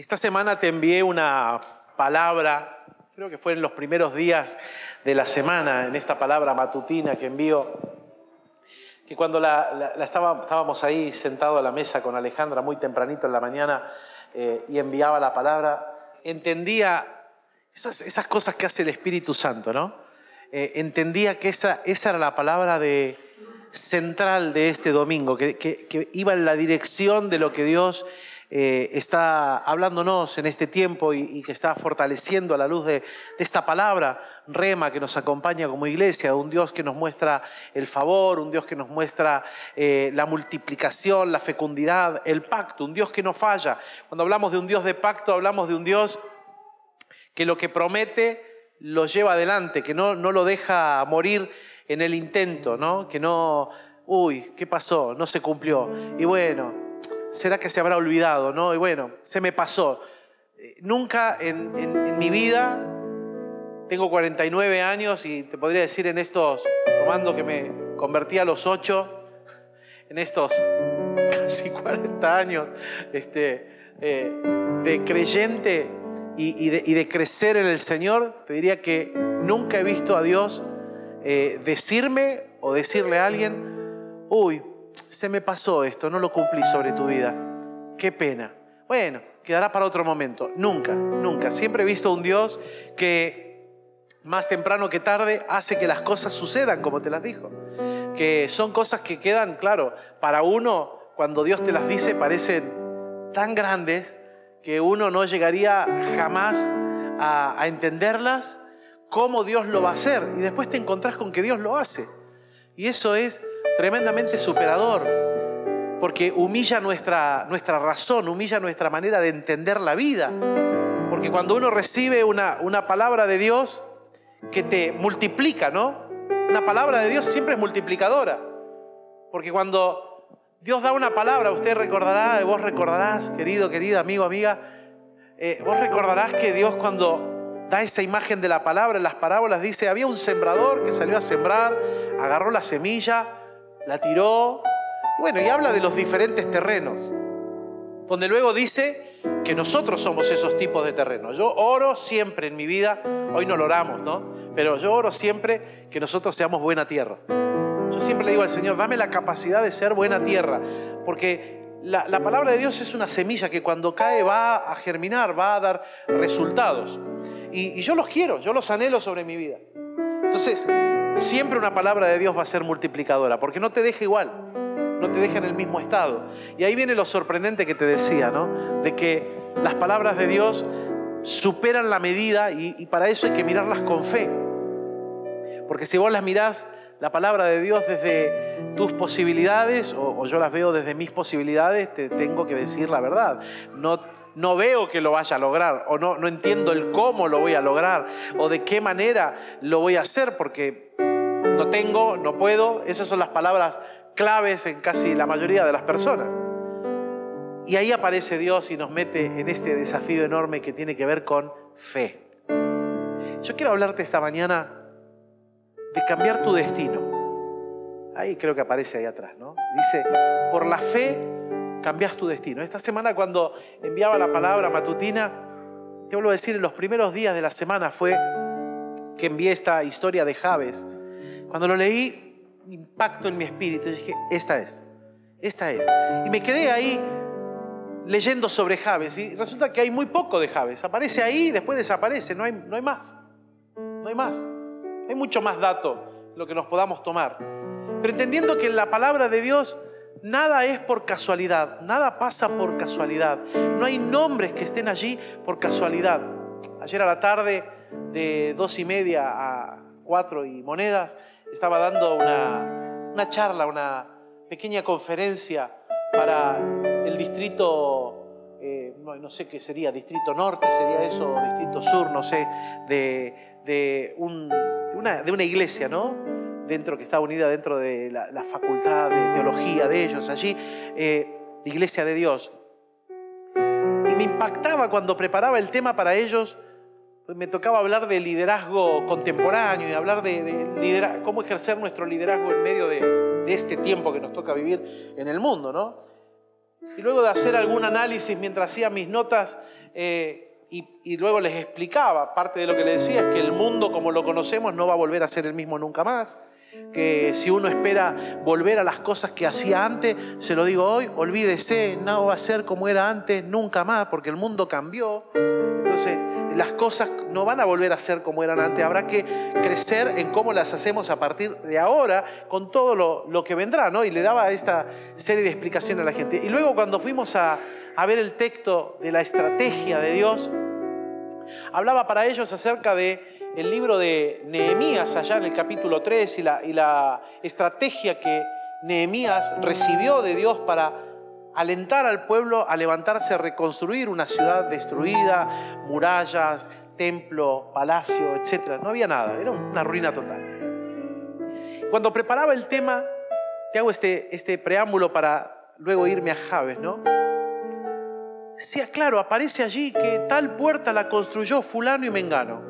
Esta semana te envié una palabra, creo que fue en los primeros días de la semana, en esta palabra matutina que envío, que cuando la, estábamos ahí sentados a la mesa con Alejandra muy tempranito en la mañana eh, y enviaba la palabra, entendía esas, cosas que hace el Espíritu Santo, ¿no? Eh, entendía que esa, esa era la palabra de, central de este domingo, que, iba en la dirección de lo que Dios eh, está hablándonos en este tiempo y, que está fortaleciendo a la luz de, esta palabra, rema, que nos acompaña como iglesia, un Dios que nos muestra el favor, un Dios que nos muestra eh, la multiplicación, la fecundidad, el pacto, un Dios que no falla. Cuando hablamos de un Dios de pacto, hablamos de un Dios que lo que promete lo lleva adelante, que no, no lo deja morir en el intento, ¿no? Que no, uy, ¿qué pasó? No se cumplió. Y bueno, ¿será que se habrá olvidado? ¿no? Y bueno, se me pasó. Eh, nunca en, mi vida, tengo 49 años y te podría decir en estos, tomando que me convertí a los 8, en estos casi 40 años este, eh, de creyente y, de, crecer en el Señor, te diría que nunca he visto a Dios eh, decirme o decirle a alguien, uy, se me pasó esto, no lo cumplí sobre tu vida. Qué pena. Bueno, quedará para otro momento. Nunca, nunca. Siempre he visto un Dios que más temprano que tarde hace que las cosas sucedan como te las dijo. Que son cosas que quedan, claro, para uno, cuando Dios te las dice, parecen tan grandes que uno no llegaría jamás a, entenderlas, cómo Dios lo va a hacer. Y después te encontrás con que Dios lo hace. Y eso es tremendamente superador, porque humilla nuestra, nuestra razón, humilla nuestra manera de entender la vida. Porque cuando uno recibe una, una palabra de Dios que te multiplica, ¿no? Una palabra de Dios siempre es multiplicadora. Porque cuando Dios da una palabra, usted recordará, vos recordarás, querido, querida, amigo, amiga, eh, vos recordarás que Dios cuando da esa imagen de la palabra en las parábolas, dice, había un sembrador que salió a sembrar, agarró la semilla, la tiró, y bueno, y habla de los diferentes terrenos, donde luego dice que nosotros somos esos tipos de terrenos. Yo oro siempre en mi vida, hoy no lo oramos, ¿no? Pero yo oro siempre que nosotros seamos buena tierra. Yo siempre le digo al Señor, dame la capacidad de ser buena tierra, porque la, palabra de Dios es una semilla que cuando cae va a germinar, va a dar resultados. Y, yo los quiero, yo los anhelo sobre mi vida. Entonces, siempre una palabra de Dios va a ser multiplicadora, porque no te deja igual, no te deja en el mismo estado. Y ahí viene lo sorprendente que te decía, ¿no? De que las palabras de Dios superan la medida y, para eso hay que mirarlas con fe. Porque si vos las mirás, la palabra de Dios desde tus posibilidades, o, o yo las veo desde mis posibilidades, te tengo que decir la verdad. No no veo que lo vaya a lograr o no, no entiendo el cómo lo voy a lograr o de qué manera lo voy a hacer porque no tengo, no puedo. Esas son las palabras claves en casi la mayoría de las personas. Y ahí aparece Dios y nos mete en este desafío enorme que tiene que ver con fe. Yo quiero hablarte esta mañana de cambiar tu destino. Ahí creo que aparece ahí atrás, ¿no? Dice, por la fe cambias tu destino. Esta semana cuando enviaba la palabra matutina, te vuelvo a decir, en los primeros días de la semana fue que envié esta historia de Javes. Cuando lo leí, impacto en mi espíritu. Dije, esta es, esta es. Y me quedé ahí leyendo sobre Javes y resulta que hay muy poco de Javes. Aparece ahí después desaparece, no hay, no hay más. No hay más. Hay mucho más dato lo que nos podamos tomar. Pero entendiendo que la palabra de Dios Nada es por casualidad, nada pasa por casualidad. No hay nombres que estén allí por casualidad. Ayer a la tarde, de dos y media a cuatro y monedas, estaba dando una, charla, una pequeña conferencia para el distrito, eh, no, sé qué sería, distrito norte, sería eso, distrito sur, no sé, de, una, de una iglesia, ¿no? Dentro, que está unida dentro de la, facultad de teología de ellos allí, eh, Iglesia de Dios. Y me impactaba cuando preparaba el tema para ellos, me tocaba hablar de liderazgo contemporáneo y hablar de, cómo ejercer nuestro liderazgo en medio de, de este tiempo que nos toca vivir en el mundo, ¿no? Y luego de hacer algún análisis mientras hacía mis notas, eh, y, luego les explicaba, parte de lo que le decía es que el mundo como lo conocemos no va a volver a ser el mismo nunca más, que si uno espera volver a las cosas que hacía antes, se lo digo hoy, olvídese, no va a ser como era antes nunca más, porque el mundo cambió. Entonces, las cosas no van a volver a ser como eran antes, habrá que crecer en cómo las hacemos a partir de ahora con todo lo, lo que vendrá, ¿no? Y le daba esta serie de explicaciones a la gente. Y luego cuando fuimos a, a ver el texto de la estrategia de Dios, hablaba para ellos acerca de el libro de Nehemías allá en el capítulo 3 y la, estrategia que Nehemías recibió de Dios para alentar al pueblo a levantarse a reconstruir una ciudad destruida, murallas, templo, palacio, etc. No había nada, era una ruina total. Cuando preparaba el tema, te hago este, este preámbulo para luego irme a Javes, ¿no? Sí, claro, aparece allí que tal puerta la construyó fulano y mengano.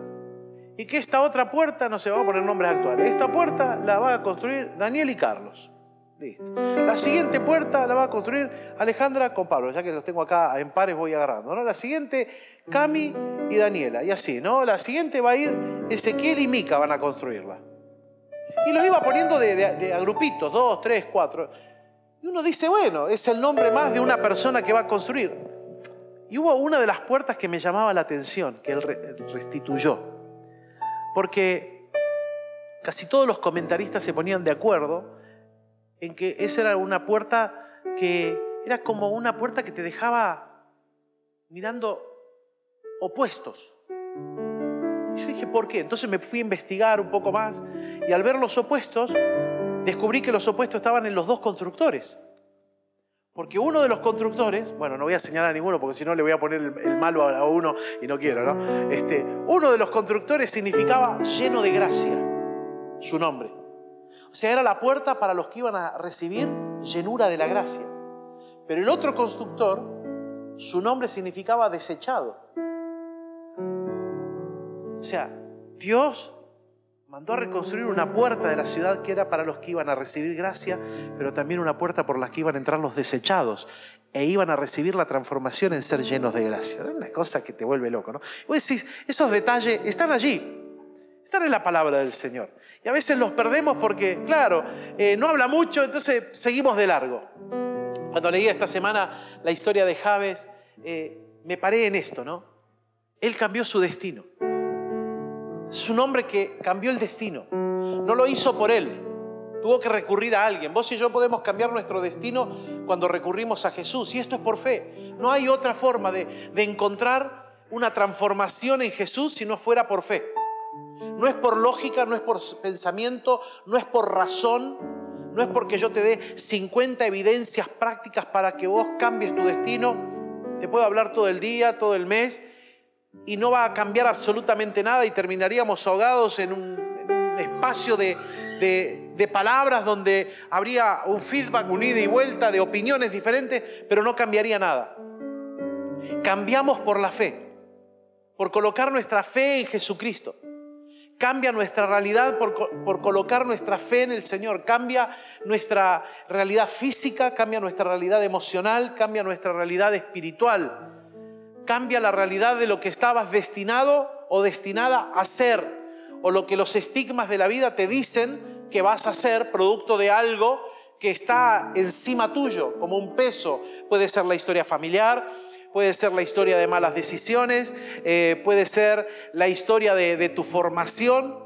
Y que esta otra puerta, no se va a poner nombres actuales, esta puerta la va a construir Daniel y Carlos. Listo. La siguiente puerta la va a construir Alejandra con Pablo, ya que los tengo acá en pares voy agarrando. ¿no? La siguiente, Cami y Daniela, y así, ¿no? La siguiente va a ir Ezequiel y Mica van a construirla. Y los iba poniendo de, de, a grupitos, dos, tres, cuatro. Y uno dice, bueno, es el nombre más de una persona que va a construir. Y hubo una de las puertas que me llamaba la atención, que él restituyó. Porque casi todos los comentaristas se ponían de acuerdo en que esa era una puerta que era como una puerta que te dejaba mirando opuestos. Yo dije, ¿por qué? Entonces me fui a investigar un poco más y al ver los opuestos, descubrí que los opuestos estaban en los dos constructores. Porque uno de los constructores, bueno, no voy a señalar a ninguno porque si no le voy a poner el, malo a uno y no quiero, ¿no? Este, uno de los constructores significaba lleno de gracia, su nombre. O sea, era la puerta para los que iban a recibir llenura de la gracia. Pero el otro constructor, su nombre significaba desechado. O sea, Dios mandó a reconstruir una puerta de la ciudad que era para los que iban a recibir gracia, pero también una puerta por la que iban a entrar los desechados e iban a recibir la transformación en ser llenos de gracia. Es una cosa que te vuelve loco, ¿no? Vos decís, esos detalles están allí, están en la palabra del Señor. Y a veces los perdemos porque, claro, eh, no habla mucho, entonces seguimos de largo. Cuando leí esta semana la historia de Javes, eh, me paré en esto, ¿no? Él cambió su destino. Es un hombre que cambió el destino. No lo hizo por él. Tuvo que recurrir a alguien. Vos y yo podemos cambiar nuestro destino cuando recurrimos a Jesús. Y esto es por fe. No hay otra forma de, de encontrar una transformación en Jesús si no fuera por fe. No es por lógica, no es por pensamiento, no es por razón, no es porque yo te dé 50 evidencias prácticas para que vos cambies tu destino. Te puedo hablar todo el día, todo el mes, y no va a cambiar absolutamente nada y terminaríamos ahogados en un, espacio de, palabras donde habría un feedback, un ida y vuelta de opiniones diferentes, pero no cambiaría nada. Cambiamos por la fe, por colocar nuestra fe en Jesucristo. Cambia nuestra realidad por, colocar nuestra fe en el Señor. Cambia nuestra realidad física, cambia nuestra realidad emocional, cambia nuestra realidad espiritual cambia la realidad de lo que estabas destinado o destinada a ser, o lo que los estigmas de la vida te dicen que vas a ser producto de algo que está encima tuyo, como un peso. Puede ser la historia familiar, puede ser la historia de malas decisiones, eh, puede ser la historia de, de tu formación.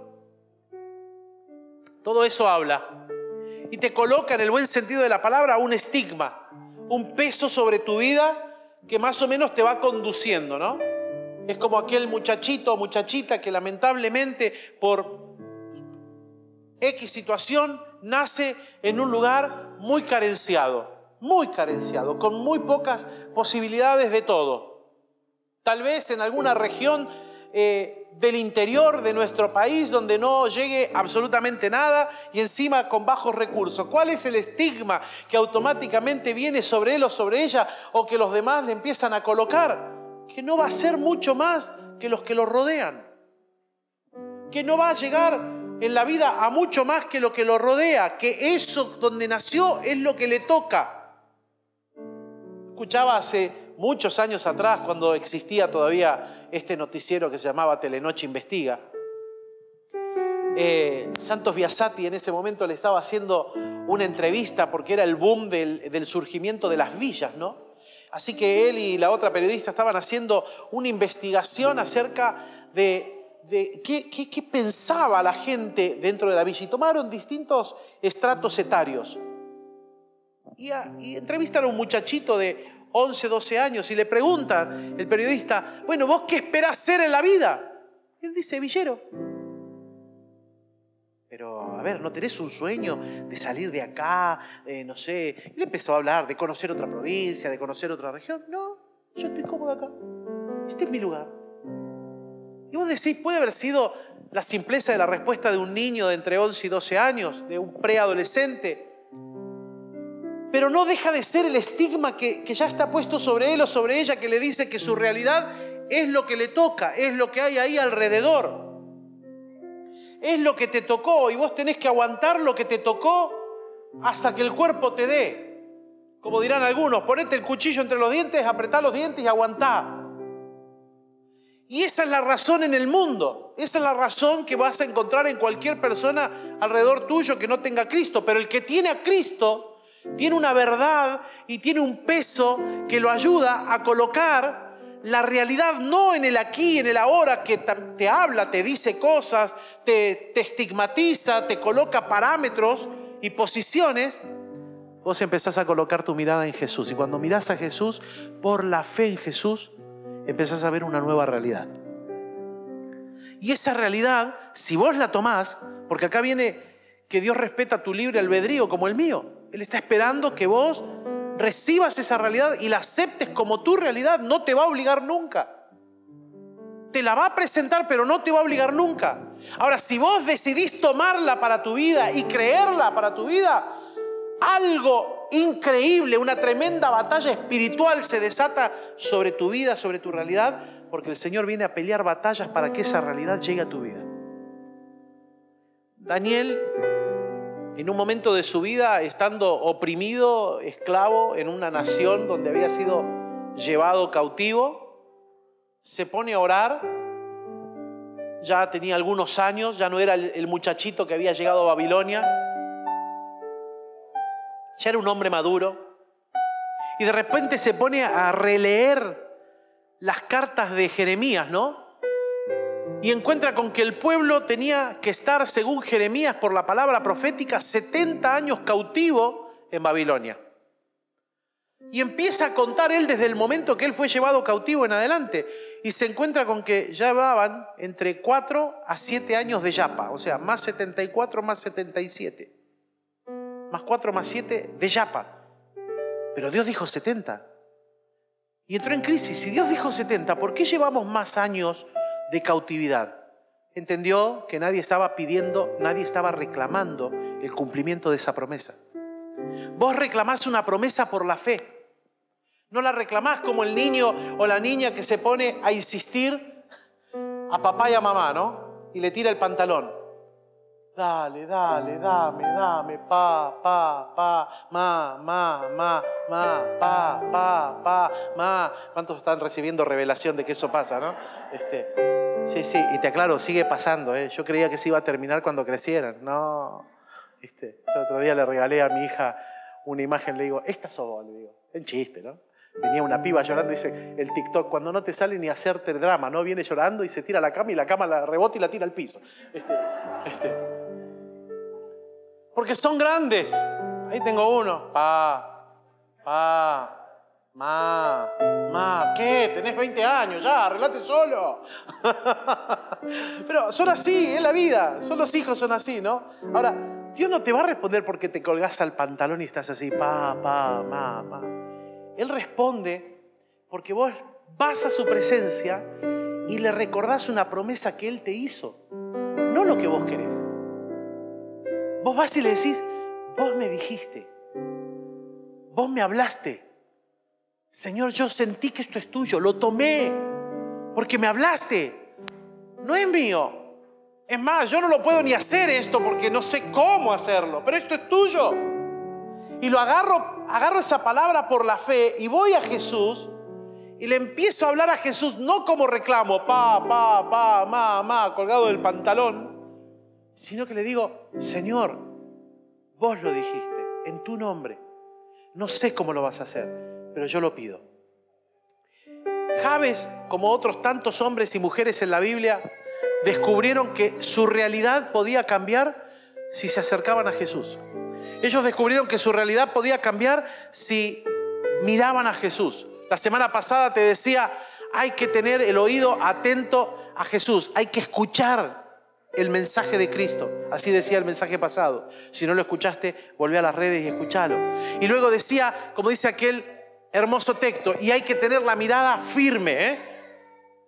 Todo eso habla y te coloca en el buen sentido de la palabra un estigma, un peso sobre tu vida que más o menos te va conduciendo, ¿no? Es como aquel muchachito o muchachita que lamentablemente por X situación nace en un lugar muy carenciado, muy carenciado, con muy pocas posibilidades de todo. Tal vez en alguna región eh, del interior de nuestro país donde no llegue absolutamente nada y encima con bajos recursos. ¿Cuál es el estigma que automáticamente viene sobre él o sobre ella o que los demás le empiezan a colocar? Que no va a ser mucho más que los que lo rodean. Que no va a llegar en la vida a mucho más que lo que lo rodea. Que eso donde nació es lo que le toca. Escuchaba hace muchos años atrás, cuando existía todavía este noticiero que se llamaba Telenoche Investiga. Eh, Santos Biasati en ese momento le estaba haciendo una entrevista porque era el boom del, surgimiento de las villas, ¿no? Así que él y la otra periodista estaban haciendo una investigación acerca de, qué, pensaba la gente dentro de la villa y tomaron distintos estratos etarios. Y, y entrevistaron a un muchachito de 11, 12 años y le preguntan el periodista, bueno, ¿vos qué esperás ser en la vida? Él dice, villero. Pero, a ver, ¿no tenés un sueño de salir de acá? no sé. Le empezó a hablar de conocer otra provincia, de conocer otra región. No, yo estoy cómodo acá. Este es mi lugar. Y vos decís, puede haber sido la simpleza de la respuesta de un niño de entre 11 y 12 años, de un preadolescente pero no deja de ser el estigma que, ya está puesto sobre él o sobre ella que le dice que su realidad es lo que le toca, es lo que hay ahí alrededor. Es lo que te tocó y vos tenés que aguantar lo que te tocó hasta que el cuerpo te dé. Como dirán algunos, ponete el cuchillo entre los dientes, apretá los dientes y aguantá. Y esa es la razón en el mundo. Esa es la razón que vas a encontrar en cualquier persona alrededor tuyo que no tenga Cristo. Pero el que tiene a Cristo tiene una verdad y tiene un peso que lo ayuda a colocar la realidad no en el aquí, en el ahora, que te habla, te dice cosas, te, estigmatiza, te coloca parámetros y posiciones. Vos empezás a colocar tu mirada en Jesús. Y cuando mirás a Jesús, por la fe en Jesús, empezás a ver una nueva realidad. Y esa realidad, si vos la tomás, porque acá viene que Dios respeta tu libre albedrío como el mío. Él está esperando que vos recibas esa realidad y la aceptes como tu realidad. No te va a obligar nunca. Te la va a presentar, pero no te va a obligar nunca. Ahora, si vos decidís tomarla para tu vida y creerla para tu vida, algo increíble, una tremenda batalla espiritual se desata sobre tu vida, sobre tu realidad, porque el Señor viene a pelear batallas para que esa realidad llegue a tu vida. Daniel en un momento de su vida, estando oprimido, esclavo en una nación donde había sido llevado cautivo, se pone a orar, ya tenía algunos años, ya no era el muchachito que había llegado a Babilonia, ya era un hombre maduro, y de repente se pone a releer las cartas de Jeremías, ¿no? Y encuentra con que el pueblo tenía que estar, según Jeremías, por la palabra profética, 70 años cautivo en Babilonia. Y empieza a contar él desde el momento que él fue llevado cautivo en adelante. Y se encuentra con que llevaban entre 4 a 7 años de yapa, o sea, más 74 más 77. Más 4 más 7 de yapa. Pero Dios dijo 70. Y entró en crisis. Y Dios dijo 70, ¿por qué llevamos más años de cautividad. Entendió que nadie estaba pidiendo, nadie estaba reclamando el cumplimiento de esa promesa. Vos reclamás una promesa por la fe. No la reclamás como el niño o la niña que se pone a insistir a papá y a mamá, ¿no? Y le tira el pantalón. Dale, dale, dame, dame, pa, pa, pa, ma, ma, ma, ma, pa, pa, pa, ma. ¿Cuántos están recibiendo revelación de que eso pasa, no? Este, Sí, sí, y te aclaro, sigue pasando. ¿eh? Yo creía que se iba a terminar cuando crecieran. No. ¿Viste? El otro día le regalé a mi hija una imagen, le digo, esta sos vos, le digo. En chiste, ¿no? Venía una piba llorando, dice el TikTok, cuando no te sale ni hacerte drama, ¿no? Viene llorando y se tira a la cama y la cama la rebota y la tira al piso. Este, este. Porque son grandes. Ahí tengo uno. Pa, pa, Ma, ma, ¿qué? Tenés 20 años, ya, arreglate solo. Pero son así, es la vida. Son los hijos, son así, ¿no? Ahora, Dios no te va a responder porque te colgás al pantalón y estás así, pa, pa, ma, ma. Él responde porque vos vas a su presencia y le recordás una promesa que Él te hizo, no lo que vos querés. Vos vas y le decís, vos me dijiste, vos me hablaste, Señor, yo sentí que esto es tuyo, lo tomé, porque me hablaste. No es mío. Es más, yo no lo puedo ni hacer esto porque no sé cómo hacerlo, pero esto es tuyo. Y lo agarro, agarro esa palabra por la fe y voy a Jesús y le empiezo a hablar a Jesús, no como reclamo, pa, pa, pa, ma, ma, colgado del pantalón, sino que le digo, Señor, vos lo dijiste, en tu nombre. No sé cómo lo vas a hacer, pero yo lo pido. Javes, como otros tantos hombres y mujeres en la Biblia, descubrieron que su realidad podía cambiar si se acercaban a Jesús. Ellos descubrieron que su realidad podía cambiar si miraban a Jesús. La semana pasada te decía, hay que tener el oído atento a Jesús, hay que escuchar el mensaje de Cristo. Así decía el mensaje pasado. Si no lo escuchaste, volvé a las redes y escuchalo. Y luego decía, como dice aquel hermoso texto, y hay que tener la mirada firme, ¿eh?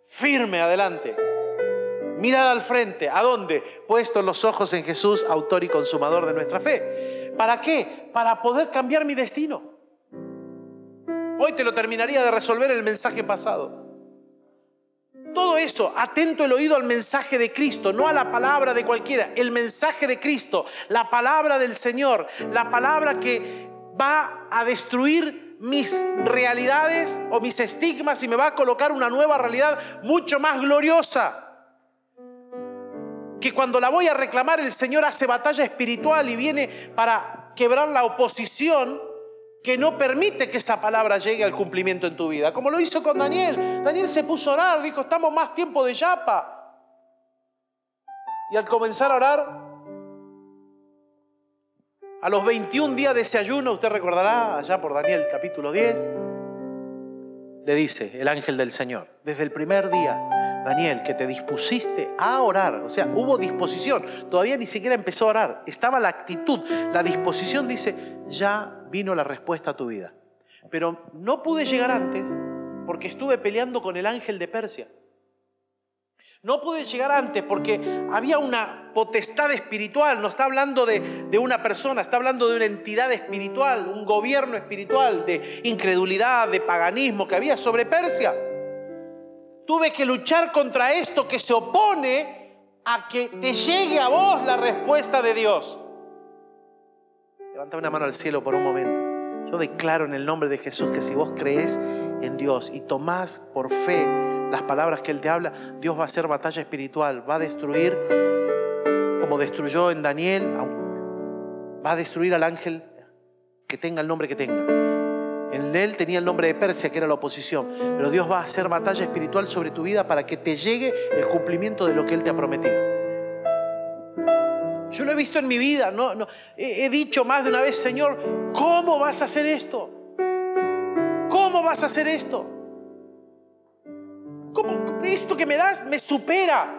firme adelante. Mirada al frente. ¿A dónde? Puestos los ojos en Jesús, autor y consumador de nuestra fe. ¿Para qué? Para poder cambiar mi destino. Hoy te lo terminaría de resolver el mensaje pasado. Todo eso, atento el oído al mensaje de Cristo, no a la palabra de cualquiera, el mensaje de Cristo, la palabra del Señor, la palabra que va a destruir mis realidades o mis estigmas y me va a colocar una nueva realidad mucho más gloriosa. Que cuando la voy a reclamar el Señor hace batalla espiritual y viene para quebrar la oposición que no permite que esa palabra llegue al cumplimiento en tu vida. Como lo hizo con Daniel. Daniel se puso a orar, dijo, estamos más tiempo de yapa. Y al comenzar a orar, a los 21 días de ese ayuno, usted recordará, allá por Daniel capítulo 10, le dice el ángel del Señor, desde el primer día, Daniel, que te dispusiste a orar, o sea, hubo disposición, todavía ni siquiera empezó a orar, estaba la actitud, la disposición, dice, ya vino la respuesta a tu vida. Pero no pude llegar antes porque estuve peleando con el ángel de Persia. No pude llegar antes porque había una potestad espiritual, no está hablando de, de, una persona, está hablando de una entidad espiritual, un gobierno espiritual de incredulidad, de paganismo que había sobre Persia. Tuve que luchar contra esto que se opone a que te llegue a vos la respuesta de Dios. Levanta una mano al cielo por un momento. Yo declaro en el nombre de Jesús que si vos crees en Dios y tomás por fe las palabras que Él te habla, Dios va a hacer batalla espiritual, va a destruir, como destruyó en Daniel, va a destruir al ángel que tenga el nombre que tenga. En él tenía el nombre de Persia, que era la oposición. Pero Dios va a hacer batalla espiritual sobre tu vida para que te llegue el cumplimiento de lo que Él te ha prometido. Yo lo he visto en mi vida, no. He, dicho más de una vez, Señor, ¿cómo vas a hacer esto? ¿Cómo vas a hacer esto? ¿Cómo esto que me das me supera?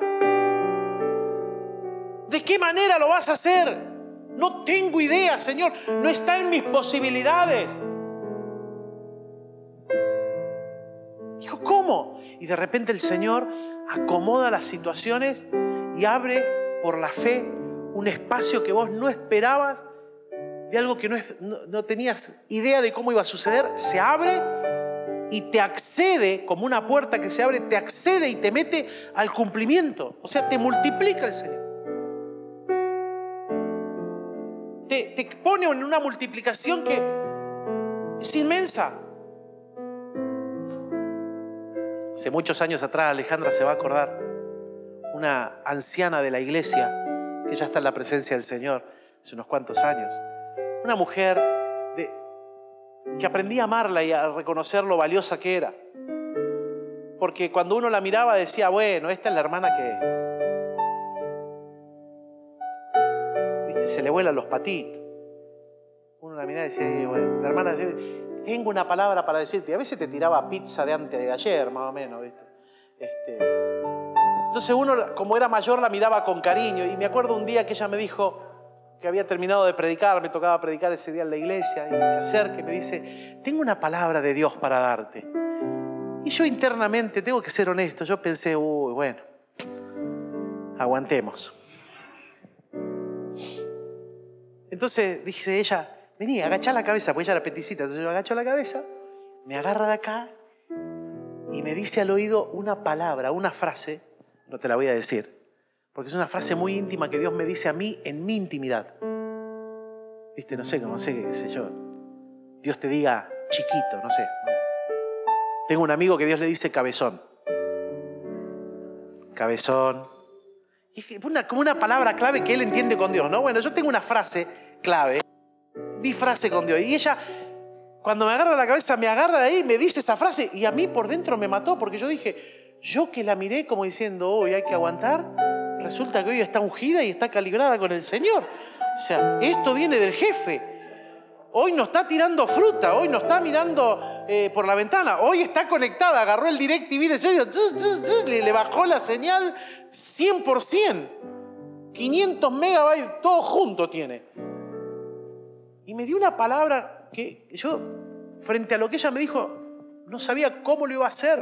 ¿De qué manera lo vas a hacer? No tengo idea, Señor. No está en mis posibilidades. Dijo, ¿cómo? Y de repente el Señor acomoda las situaciones y abre por la fe un espacio que vos no esperabas, de algo que no, no, tenías idea de cómo iba a suceder, se abre y te accede, como una puerta que se abre, te accede y te mete al cumplimiento. O sea, te multiplica el Señor. Te, pone en una multiplicación que es inmensa. Hace muchos años atrás, Alejandra se va a acordar, una anciana de la iglesia que ya está en la presencia del Señor hace unos cuantos años. Una mujer que aprendí a amarla y a reconocer lo valiosa que era. Porque cuando uno la miraba decía, bueno, esta es la hermana que... ¿Viste? Se le vuelan los patitos. Uno la miraba y decía, bueno, la hermana decía, tengo una palabra para decirte. A veces te tiraba pizza de antes de ayer, más o menos, ¿viste? Este, entonces uno, como era mayor, la miraba con cariño. Y me acuerdo un día que ella me dijo que había terminado de predicar, me tocaba predicar ese día en la iglesia, y se acerca y me dice, tengo una palabra de Dios para darte. Y yo internamente, tengo que ser honesto, yo pensé, uy, bueno, aguantemos. Entonces dice ella, vení, agachá la cabeza, porque ella era peticita. Entonces yo agacho la cabeza, me agarra de acá y me dice al oído una palabra, una frase no te la voy a decir, porque es una frase muy íntima que Dios me dice a mí en mi intimidad. Viste, no sé, no sé, qué sé yo. Dios te diga chiquito, no sé. Tengo un amigo que Dios le dice cabezón. Cabezón. Y una, como una palabra clave que él entiende con Dios, ¿no? Bueno, yo tengo una frase clave, mi frase con Dios. Y ella, cuando me agarra la cabeza, me agarra de ahí, me dice esa frase y a mí por dentro me mató porque yo dije, yo que la miré como diciendo, hoy hay que aguantar, resulta que hoy está ungida y está calibrada con el Señor. O sea, esto viene del jefe. Hoy no está tirando fruta, hoy no está mirando eh, por la ventana, hoy está conectada, agarró el DirecTV de serio, le, le bajó la señal 100%. 500 megabytes, todo junto tiene. Y me dio una palabra que yo, frente a lo que ella me dijo, no sabía cómo lo iba a hacer.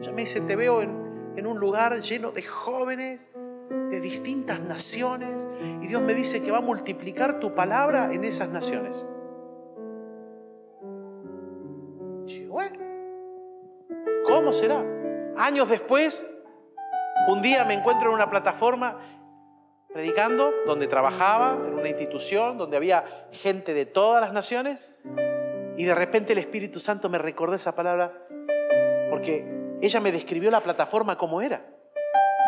Ella me dice, te veo en, en un lugar lleno de jóvenes, de distintas naciones, y Dios me dice que va a multiplicar tu palabra en esas naciones. ¿Cómo será? Años después, un día me encuentro en una plataforma predicando, donde trabajaba, en una institución, donde había gente de todas las naciones, y de repente el Espíritu Santo me recordó esa palabra, porque ella me describió la plataforma como era.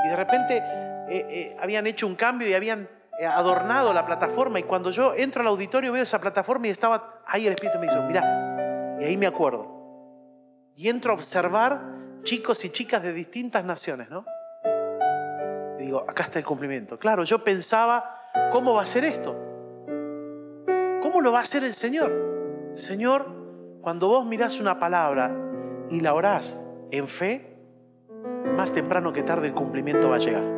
Y de repente eh, eh, habían hecho un cambio y habían eh, adornado la plataforma, y cuando yo entro al auditorio veo esa plataforma y estaba ahí el Espíritu me dijo, mira, y ahí me acuerdo y entro a observar chicos y chicas de distintas naciones, ¿no? Digo, acá está el cumplimiento. Claro, yo pensaba, ¿cómo va a ser esto? ¿Cómo lo va a hacer el Señor? Señor, cuando vos mirás una palabra y la orás en fe, más temprano que tarde el cumplimiento va a llegar.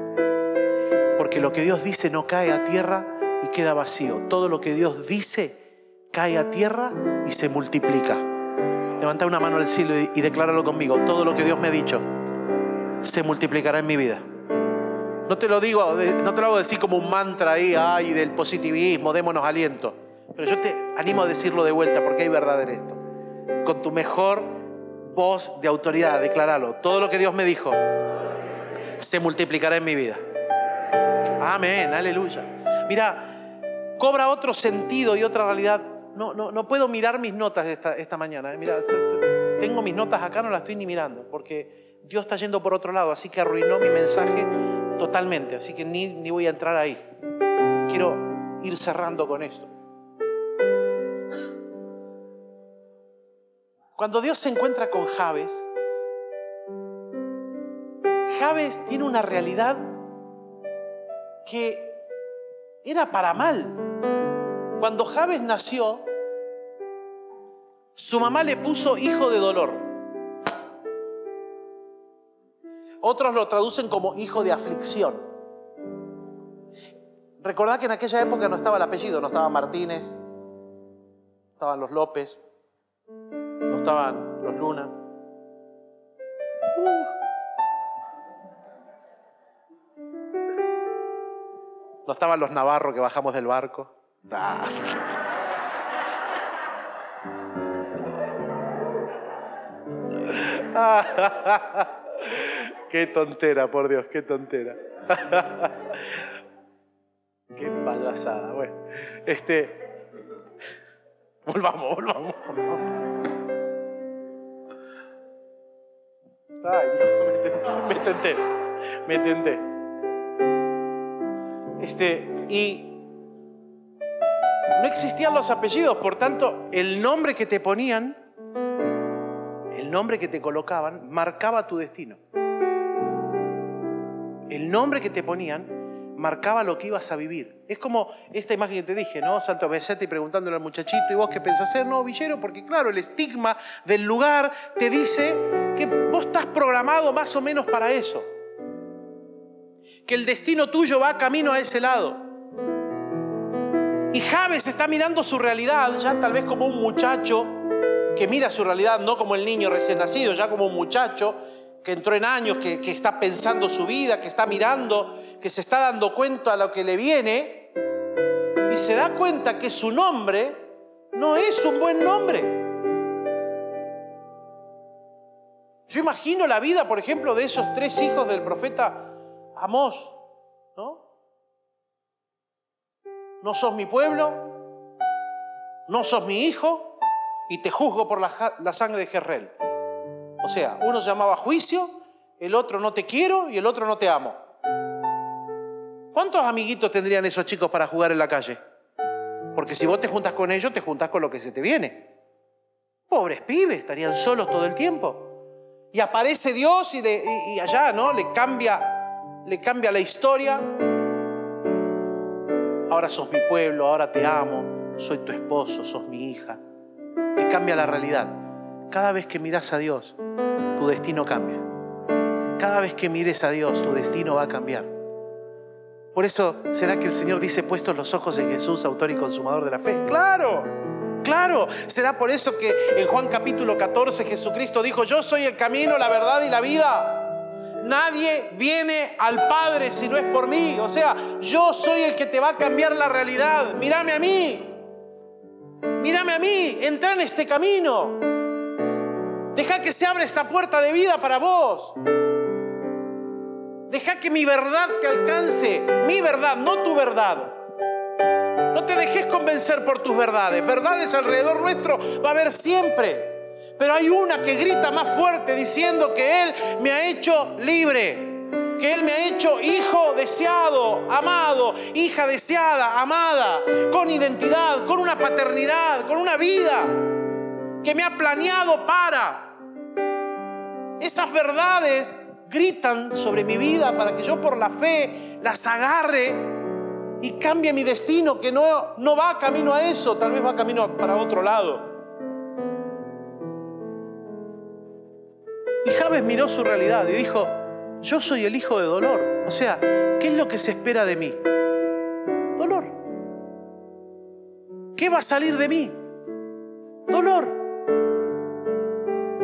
Porque lo que Dios dice no cae a tierra y queda vacío. Todo lo que Dios dice cae a tierra y se multiplica. Levanta una mano al cielo y, decláralo conmigo. Todo lo que Dios me ha dicho se multiplicará en mi vida. No te lo digo, no te lo hago decir como un mantra ahí, ay, del positivismo, démonos aliento. Pero yo te animo a decirlo de vuelta porque hay verdad en esto. Con tu mejor voz de autoridad, decláralo. Todo lo que Dios me dijo se multiplicará en mi vida. Amén, aleluya. Mira, cobra otro sentido y otra realidad no, no, no puedo mirar mis notas esta, esta mañana. ¿eh? Mira, tengo mis notas acá, no las estoy ni mirando, porque Dios está yendo por otro lado, así que arruinó mi mensaje totalmente, así que ni, ni voy a entrar ahí. Quiero ir cerrando con esto. Cuando Dios se encuentra con Javes, Javes tiene una realidad que era para mal. Cuando Javes nació, su mamá le puso hijo de dolor. Otros lo traducen como hijo de aflicción. Recordad que en aquella época no estaba el apellido, no estaba Martínez, no estaban los López, no estaban los Luna. Uh. No estaban los Navarro que bajamos del barco. qué tontera, por Dios, qué tontera. qué payasada. Bueno, este. Volvamos, volvamos, Ay, Dios, me tenté, me tenté. Me tenté. Este, y no existían los apellidos, por tanto, el nombre que te ponían, el nombre que te colocaban, marcaba tu destino. El nombre que te ponían marcaba lo que ibas a vivir. Es como esta imagen que te dije, ¿no? Besete y preguntándole al muchachito, ¿y vos qué pensás hacer? No, villero, porque claro, el estigma del lugar te dice que vos estás programado más o menos para eso. Que el destino tuyo va camino a ese lado. Y Javes está mirando su realidad, ya tal vez como un muchacho que mira su realidad, no como el niño recién nacido, ya como un muchacho que entró en años, que, que está pensando su vida, que está mirando, que se está dando cuenta a lo que le viene, y se da cuenta que su nombre no es un buen nombre. Yo imagino la vida, por ejemplo, de esos tres hijos del profeta Amós, ¿no? no sos mi pueblo, no sos mi hijo y te juzgo por la, sangre de Jerrel. O sea, uno se llamaba juicio, el otro no te quiero y el otro no te amo. ¿Cuántos amiguitos tendrían esos chicos para jugar en la calle? Porque si vos te juntas con ellos, te juntas con lo que se te viene. Pobres pibes, estarían solos todo el tiempo. Y aparece Dios y, y allá, ¿no? Le cambia, le cambia la historia. Ahora sos mi pueblo, ahora te amo, soy tu esposo, sos mi hija. Te cambia la realidad. Cada vez que miras a Dios, tu destino cambia. Cada vez que mires a Dios, tu destino va a cambiar. Por eso, ¿será que el Señor dice puestos los ojos en Jesús, autor y consumador de la fe? Claro, claro. ¿Será por eso que en Juan capítulo 14 Jesucristo dijo, yo soy el camino, la verdad y la vida? Nadie viene al Padre si no es por mí. O sea, yo soy el que te va a cambiar la realidad. Mírame a mí. Mírame a mí. Entra en este camino. Deja que se abra esta puerta de vida para vos. Deja que mi verdad te alcance. Mi verdad, no tu verdad. No te dejes convencer por tus verdades. Verdades alrededor nuestro va a haber siempre. Pero hay una que grita más fuerte diciendo que Él me ha hecho libre. Que Él me ha hecho hijo deseado, amado, hija deseada, amada, con identidad, con una paternidad, con una vida. Que me ha planeado para esas verdades gritan sobre mi vida para que yo por la fe las agarre y cambie mi destino, que no, no va camino a eso, tal vez va camino para otro lado. Y Javes miró su realidad y dijo, yo soy el hijo de dolor. O sea, ¿qué es lo que se espera de mí? Dolor. ¿Qué va a salir de mí? Dolor.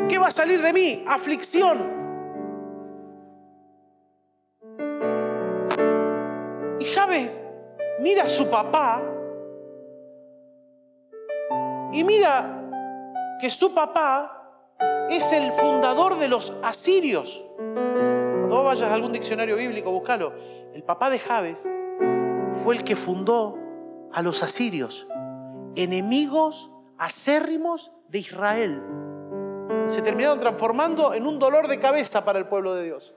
¿Qué va a salir de mí? Aflicción. Y Javes mira a su papá y mira que su papá es el fundador de los asirios. Cuando vayas a algún diccionario bíblico, búscalo. El papá de Javes fue el que fundó a los asirios, enemigos acérrimos de Israel se terminaron transformando en un dolor de cabeza para el pueblo de Dios.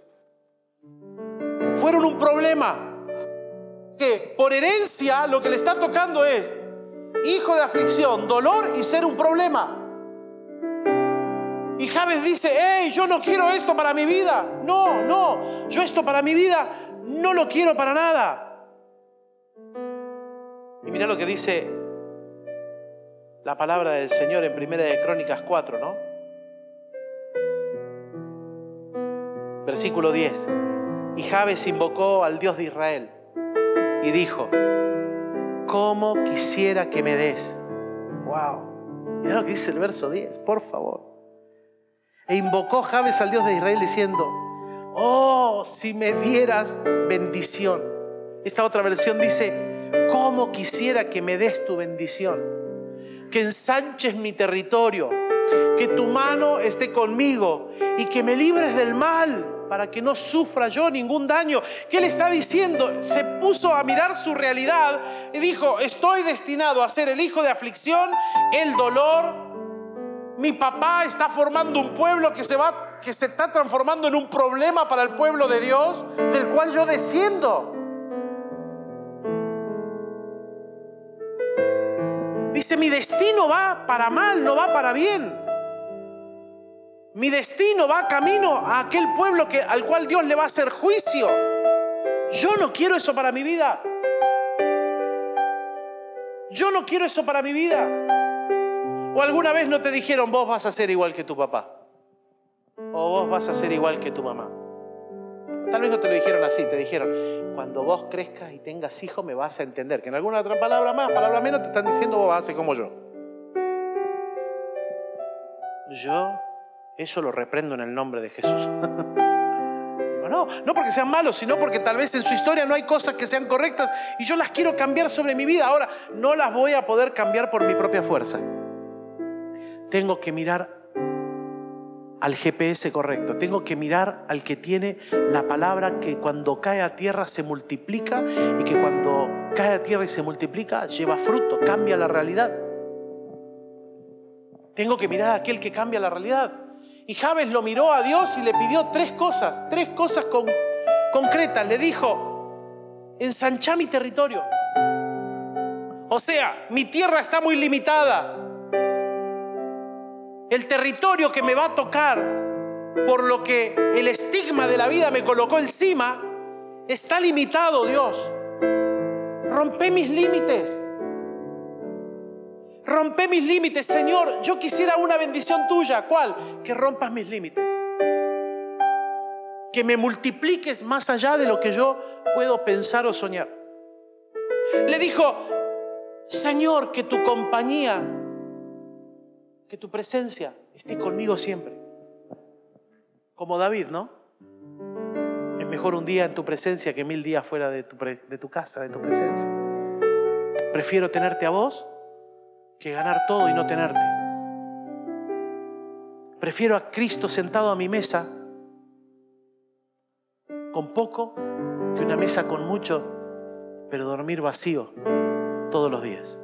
Fueron un problema que por herencia lo que le está tocando es hijo de aflicción, dolor y ser un problema. Y Javes dice, hey, yo no quiero esto para mi vida. No, no, yo esto para mi vida no lo quiero para nada. Y mira lo que dice la palabra del Señor en Primera de Crónicas 4, ¿no? Versículo 10. Y Jabes invocó al Dios de Israel y dijo, ¿cómo quisiera que me des? Wow. Mira lo que dice el verso 10, por favor. E invocó Jabes al Dios de Israel diciendo, oh, si me dieras bendición. Esta otra versión dice, ¿cómo quisiera que me des tu bendición? Que ensanches mi territorio, que tu mano esté conmigo y que me libres del mal para que no sufra yo ningún daño. ¿Qué le está diciendo? Se puso a mirar su realidad y dijo, estoy destinado a ser el hijo de aflicción, el dolor. Mi papá está formando un pueblo que se, va, que se está transformando en un problema para el pueblo de Dios, del cual yo desciendo. Dice, mi destino va para mal, no va para bien. Mi destino va camino a aquel pueblo que, al cual Dios le va a hacer juicio. Yo no quiero eso para mi vida. Yo no quiero eso para mi vida. O alguna vez no te dijeron, vos vas a ser igual que tu papá. O vos vas a ser igual que tu mamá. Tal vez no te lo dijeron así, te dijeron, cuando vos crezcas y tengas hijos me vas a entender. Que en alguna otra palabra más, palabra menos, te están diciendo, vos vas a ser como yo. Yo eso lo reprendo en el nombre de Jesús. No, no porque sean malos, sino porque tal vez en su historia no hay cosas que sean correctas y yo las quiero cambiar sobre mi vida. Ahora, no las voy a poder cambiar por mi propia fuerza. Tengo que mirar al GPS correcto. Tengo que mirar al que tiene la palabra que cuando cae a tierra se multiplica y que cuando cae a tierra y se multiplica lleva fruto, cambia la realidad. Tengo que mirar a aquel que cambia la realidad. Y Javes lo miró a Dios y le pidió tres cosas, tres cosas concretas. Le dijo, ensancha mi territorio. O sea, mi tierra está muy limitada. El territorio que me va a tocar por lo que el estigma de la vida me colocó encima está limitado, Dios. Rompe mis límites. Rompe mis límites, Señor. Yo quisiera una bendición tuya. ¿Cuál? Que rompas mis límites. Que me multipliques más allá de lo que yo puedo pensar o soñar. Le dijo, Señor, que tu compañía, que tu presencia esté conmigo siempre. Como David, ¿no? Es mejor un día en tu presencia que mil días fuera de tu, de tu casa, de tu presencia. Prefiero tenerte a vos que ganar todo y no tenerte. Prefiero a Cristo sentado a mi mesa con poco que una mesa con mucho, pero dormir vacío todos los días.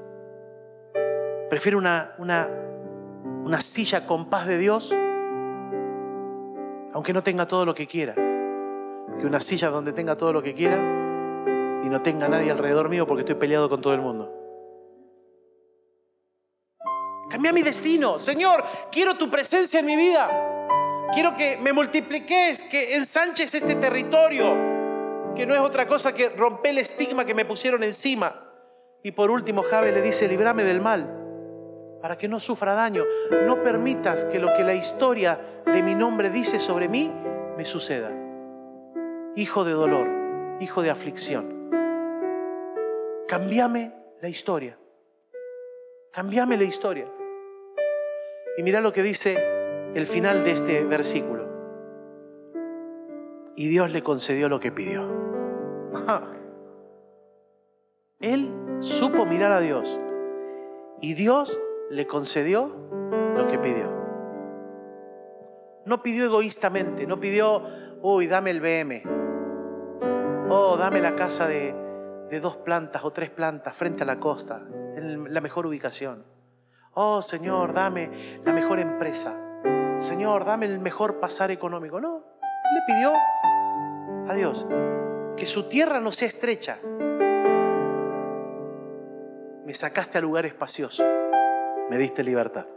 Prefiero una, una, una silla con paz de Dios, aunque no tenga todo lo que quiera, que una silla donde tenga todo lo que quiera y no tenga nadie alrededor mío porque estoy peleado con todo el mundo. Cambia mi destino. Señor, quiero tu presencia en mi vida. Quiero que me multipliques, que ensanches este territorio, que no es otra cosa que romper el estigma que me pusieron encima. Y por último, Jabe le dice, librame del mal, para que no sufra daño. No permitas que lo que la historia de mi nombre dice sobre mí me suceda. Hijo de dolor, hijo de aflicción. Cambiame la historia. Cambiame la historia. Y mira lo que dice el final de este versículo. Y Dios le concedió lo que pidió. Él supo mirar a Dios. Y Dios le concedió lo que pidió. No pidió egoístamente, no pidió, uy, dame el BM. Oh, dame la casa de, de dos plantas o tres plantas frente a la costa, en la mejor ubicación. Oh Señor, dame la mejor empresa. Señor, dame el mejor pasar económico. No, le pidió a Dios que su tierra no sea estrecha. Me sacaste a lugar espacioso. Me diste libertad.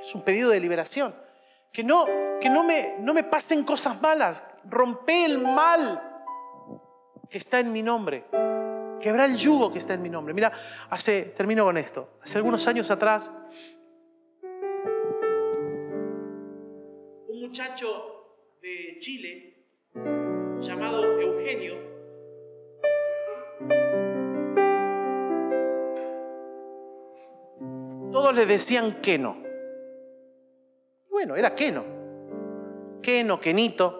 Es un pedido de liberación. Que no, que no me, no me pasen cosas malas. Rompe el mal que está en mi nombre. Quebrar el yugo que está en mi nombre. Mira, hace, termino con esto. Hace algunos años atrás, un muchacho de Chile llamado Eugenio todos le decían que no. Bueno, era Keno. Keno, Kenito.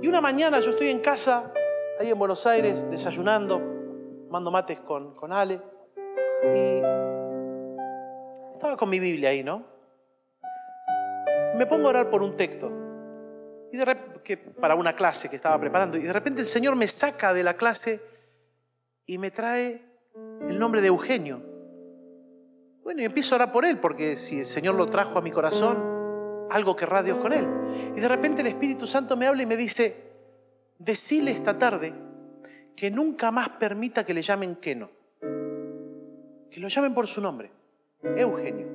Y una mañana yo estoy en casa ahí en Buenos Aires, desayunando, mando mates con, con Ale. Y estaba con mi Biblia ahí, ¿no? Me pongo a orar por un texto. Y de que, para una clase que estaba preparando. Y de repente el Señor me saca de la clase y me trae el nombre de Eugenio. Bueno, y empiezo a por él, porque si el Señor lo trajo a mi corazón, algo querrá Dios con él. Y de repente el Espíritu Santo me habla y me dice, decile esta tarde que nunca más permita que le llamen Keno. Que lo llamen por su nombre, Eugenio.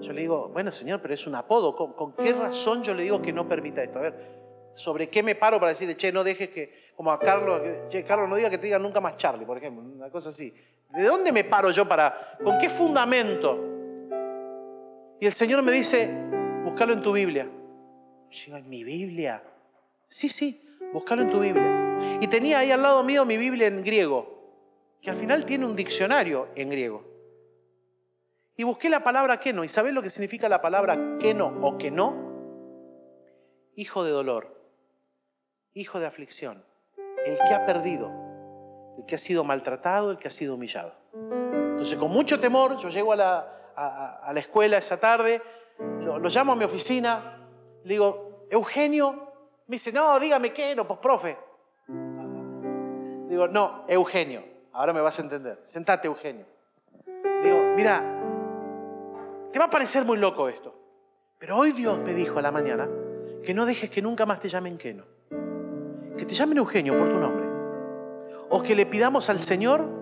Yo le digo, bueno Señor, pero es un apodo. ¿Con, qué razón yo le digo que no permita esto? A ver, ¿sobre qué me paro para decirle, che, no dejes que, como a Carlos, che, Carlos, no diga que te diga nunca más Charlie, por ejemplo, una cosa así. ¿De dónde me paro yo para, con qué fundamento? Y el Señor me dice, búscalo en tu Biblia. Yo ¿en mi Biblia? Sí, sí, búscalo en tu Biblia. Y tenía ahí al lado mío mi Biblia en griego, que al final tiene un diccionario en griego. Y busqué la palabra que no. ¿Y sabés lo que significa la palabra que no o que no? Hijo de dolor, hijo de aflicción, el que ha perdido, el que ha sido maltratado, el que ha sido humillado. Entonces, con mucho temor, yo llego a la, a, la escuela esa tarde, lo, llamo a mi oficina, le digo, Eugenio, me dice, no, dígame qué, no, pues profe. Digo, no, Eugenio. Ahora me vas a entender. Sentate, Eugenio. Digo, mira, te va a parecer muy loco esto. Pero hoy Dios me dijo a la mañana que no dejes que nunca más te llamen Keno. Que te llamen Eugenio por tu nombre. O que le pidamos al Señor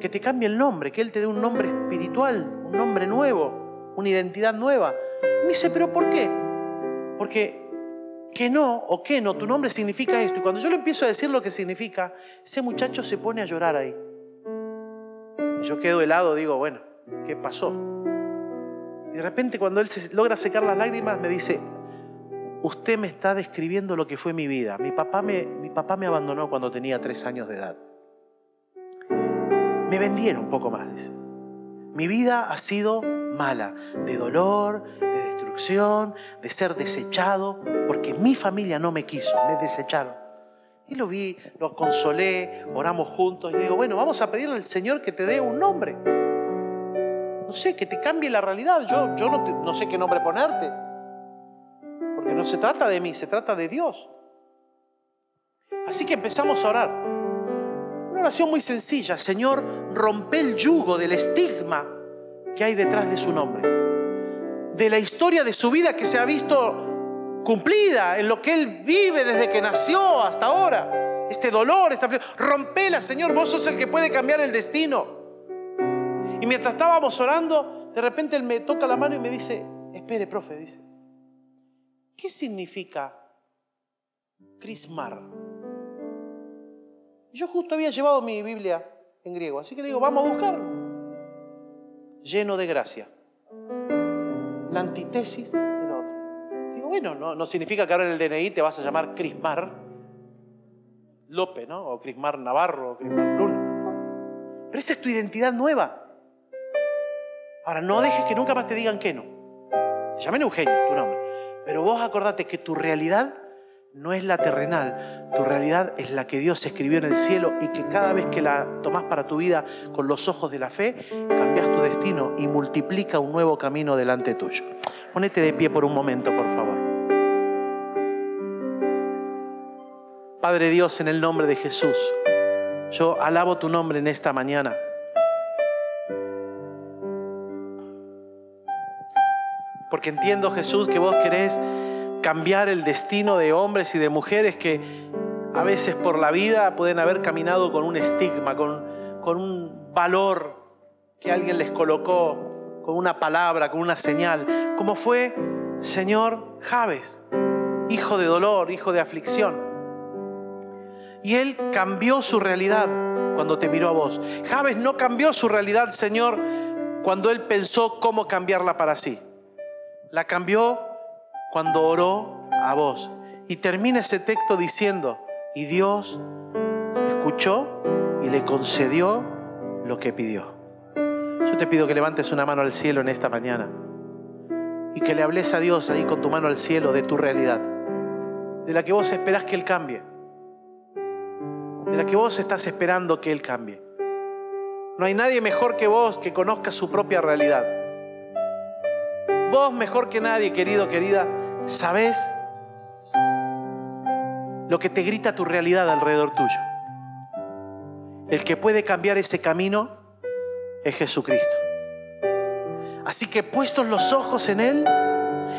que te cambie el nombre, que Él te dé un nombre espiritual, un nombre nuevo, una identidad nueva. Me dice, ¿pero por qué? Porque que no o que no, tu nombre significa esto. Y cuando yo le empiezo a decir lo que significa, ese muchacho se pone a llorar ahí. Yo quedo helado, digo, bueno, ¿qué pasó? Y de repente cuando él se logra secar las lágrimas, me dice, usted me está describiendo lo que fue mi vida. Mi papá me, mi papá me abandonó cuando tenía tres años de edad. Vendieron un poco más, dice. Mi vida ha sido mala, de dolor, de destrucción, de ser desechado, porque mi familia no me quiso, me desecharon. Y lo vi, lo consolé, oramos juntos y le digo, bueno, vamos a pedirle al Señor que te dé un nombre. No sé, que te cambie la realidad. Yo, yo no, no sé qué nombre ponerte. Porque no se trata de mí, se trata de Dios. Así que empezamos a orar. Una oración muy sencilla. Señor, rompe el yugo del estigma que hay detrás de su nombre. De la historia de su vida que se ha visto cumplida en lo que Él vive desde que nació hasta ahora. Este dolor, esta rompela, Señor, vos sos el que puede cambiar el destino. Y mientras estábamos orando, de repente Él me toca la mano y me dice, espere, profe, dice, ¿qué significa crismar? Yo justo había llevado mi Biblia en griego, así que le digo, vamos a buscarlo. Lleno de gracia. La antítesis bueno, no, significa que ahora en el DNI te vas a llamar Crismar López, ¿no? O Crismar Navarro, o Crismar Luna. Pero esa es tu identidad nueva. Ahora, no dejes que nunca más te digan que no. Llamen Eugenio, tu nombre. Pero vos acordate que tu realidad no es la terrenal, tu realidad es la que Dios escribió en el cielo y que cada vez que la tomás para tu vida con los ojos de la fe, cambias tu destino y multiplica un nuevo camino delante tuyo. Ponete de pie por un momento, por favor. Padre Dios, en el nombre de Jesús, yo alabo tu nombre en esta mañana. Porque entiendo, Jesús, que vos querés cambiar el destino de hombres y de mujeres que a veces por la vida pueden haber caminado con un estigma, con, con un valor que alguien les colocó, con una palabra, con una señal, como fue Señor Javes, hijo de dolor, hijo de aflicción. Y él cambió su realidad cuando te miró a vos. Javes no cambió su realidad, Señor, cuando él pensó cómo cambiarla para sí. La cambió cuando oró a vos. Y termina ese texto diciendo, y Dios escuchó y le concedió lo que pidió. Yo te pido que levantes una mano al cielo en esta mañana y que le hables a Dios ahí con tu mano al cielo de tu realidad, de la que vos esperás que Él cambie, de la que vos estás esperando que Él cambie. No hay nadie mejor que vos que conozca su propia realidad. Vos mejor que nadie, querido, querida, sabes lo que te grita tu realidad alrededor tuyo. El que puede cambiar ese camino es Jesucristo. Así que puestos los ojos en Él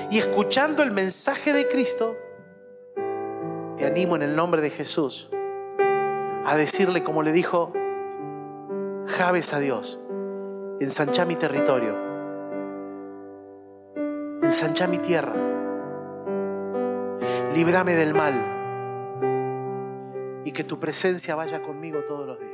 y escuchando el mensaje de Cristo, te animo en el nombre de Jesús a decirle como le dijo Javes a Dios, ensancha mi territorio, ensancha mi tierra líbrame del mal y que tu presencia vaya conmigo todos los días.